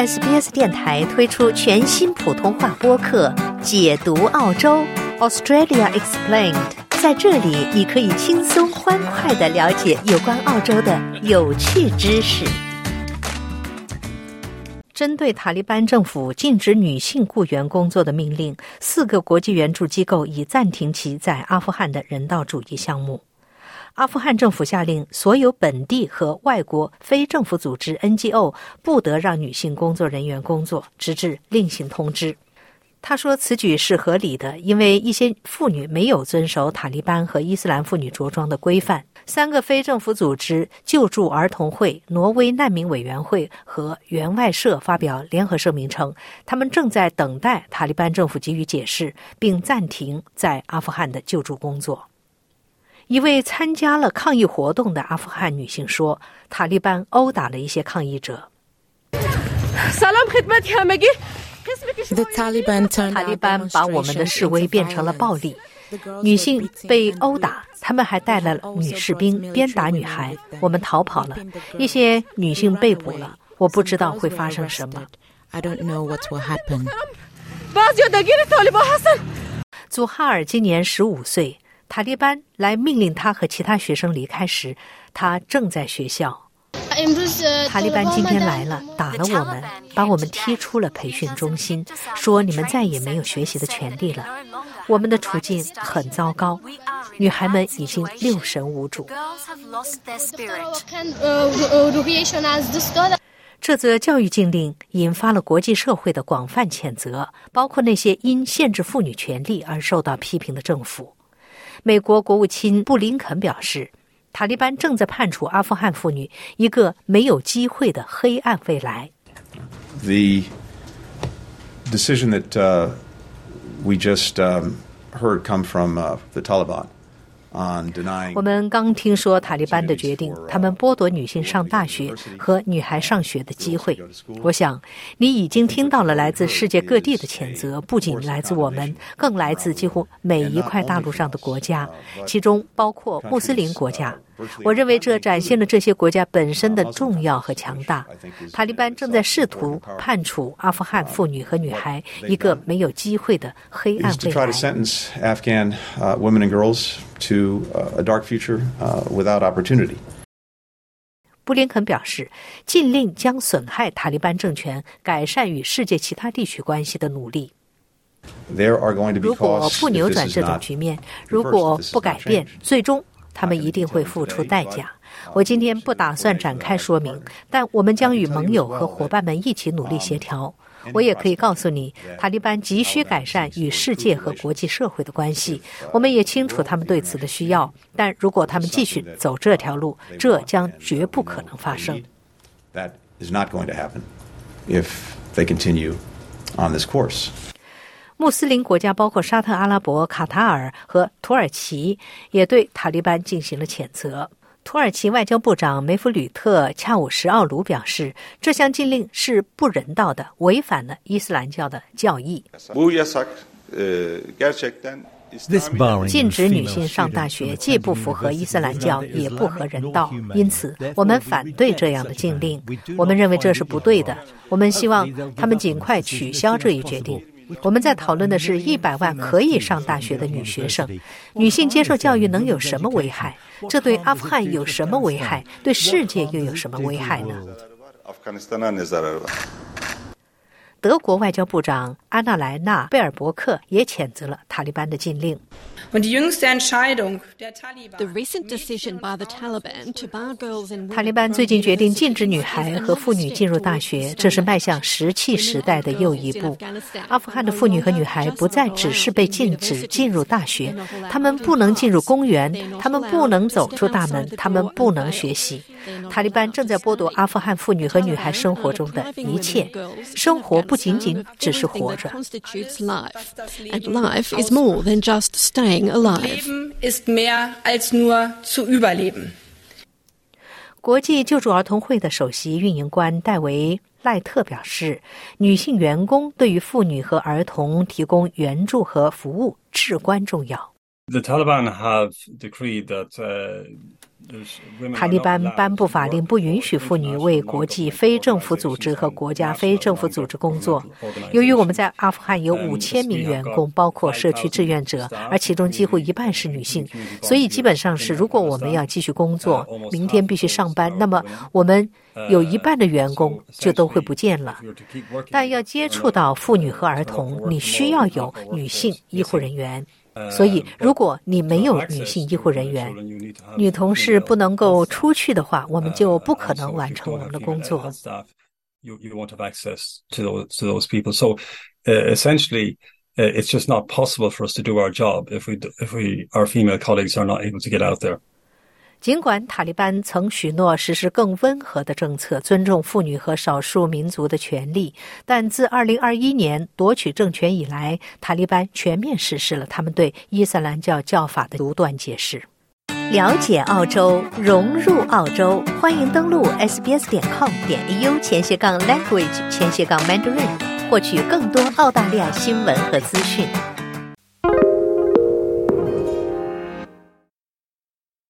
SBS 电台推出全新普通话播客《解读澳洲 Australia Explained》。在这里，你可以轻松欢快的了解有关澳洲的有趣知识。针对塔利班政府禁止女性雇员工作的命令，四个国际援助机构已暂停其在阿富汗的人道主义项目。阿富汗政府下令所有本地和外国非政府组织 NGO 不得让女性工作人员工作，直至另行通知。他说，此举是合理的，因为一些妇女没有遵守塔利班和伊斯兰妇女着装的规范。三个非政府组织救助儿童会、挪威难民委员会和援外社发表联合声明称，他们正在等待塔利班政府给予解释，并暂停在阿富汗的救助工作。一位参加了抗议活动的阿富汗女性说：“塔利班殴打了一些抗议者。”塔利班把我们的示威变成了暴力，女性被殴打，他们还带了女士兵鞭打女孩。我们逃跑了，一些女性被捕了。我不知道会发生什么。祖哈尔今年十五岁。塔利班来命令他和其他学生离开时，他正在学校。塔利班今天来了，打了我们，把我们踢出了培训中心，说你们再也没有学习的权利了。我们的处境很糟糕，女孩们已经六神无主。这则教育禁令引发了国际社会的广泛谴责，包括那些因限制妇女权利而受到批评的政府。美国国务卿布林肯表示，塔利班正在判处阿富汗妇女一个没有机会的黑暗未来。The decision that we just heard come from the Taliban. 我们刚听说塔利班的决定，他们剥夺女性上大学和女孩上学的机会。我想，你已经听到了来自世界各地的谴责，不仅来自我们，更来自几乎每一块大陆上的国家，其中包括穆斯林国家。我认为这展现了这些国家本身的重要和强大。塔利班正在试图判处阿富汗妇女和女孩一个没有机会的黑暗未来。布林肯表示，禁令将损害塔利班政权改善与世界其他地区关系的努力。如果不扭转这种局面，如果不改变，最终。他们一定会付出代价。我今天不打算展开说明，但我们将与盟友和伙伴们一起努力协调。我也可以告诉你，塔利班急需改善与世界和国际社会的关系。我们也清楚他们对此的需要，但如果他们继续走这条路，这将绝不可能发生。That is not going to happen if they continue on this course. 穆斯林国家包括沙特阿拉伯、卡塔尔和土耳其，也对塔利班进行了谴责。土耳其外交部长梅弗吕特·恰武什奥卢表示，这项禁令是不人道的，违反了伊斯兰教的教义。禁止女性上大学，既不符合伊斯兰教，也不合人道。因此，我们反对这样的禁令。我们认为这是不对的。我们希望他们尽快取消这一决定。我们在讨论的是一百万可以上大学的女学生，女性接受教育能有什么危害？这对阿富汗有什么危害？对世界又有什么危害呢？德国外交部长安娜莱纳贝尔伯克也谴责了塔利班的禁令。塔利班最近决定禁止女孩和妇女进入大学，这是迈向石器时代的又一步。阿富汗的妇女和女孩不再只是被禁止进入大学，她们不能进入公园，她们不能走出大门，她们不能学习。塔利班正在剥夺阿富汗妇女和女孩生活中的一切，生活不仅仅只是活着。国际救助儿童会的首席运营官戴维·赖特表示，女性员工对于妇女和儿童提供援助和服务至关重要。The Taliban have decreed that. 塔利班颁布法令，不允许妇女为国际非政府组织和国家非政府组织工作。由于我们在阿富汗有五千名员工，包括社区志愿者，而其中几乎一半是女性，所以基本上是，如果我们要继续工作，明天必须上班，那么我们有一半的员工就都会不见了。但要接触到妇女和儿童，你需要有女性医护人员。所以，如果你没有女性医护人员、女同事不能够出去的话，我们就不可能完成我们的工作。You you won't have access to those to those people. So essentially, it's just not possible for us to do our job if we if we our female colleagues are not able to get out there. 尽管塔利班曾许诺实施更温和的政策，尊重妇女和少数民族的权利，但自2021年夺取政权以来，塔利班全面实施了他们对伊斯兰教教法的独断解释。了解澳洲，融入澳洲，欢迎登录 sbs 点 com 点 au 前斜杠 language 前斜杠 mandarin，获取更多澳大利亚新闻和资讯。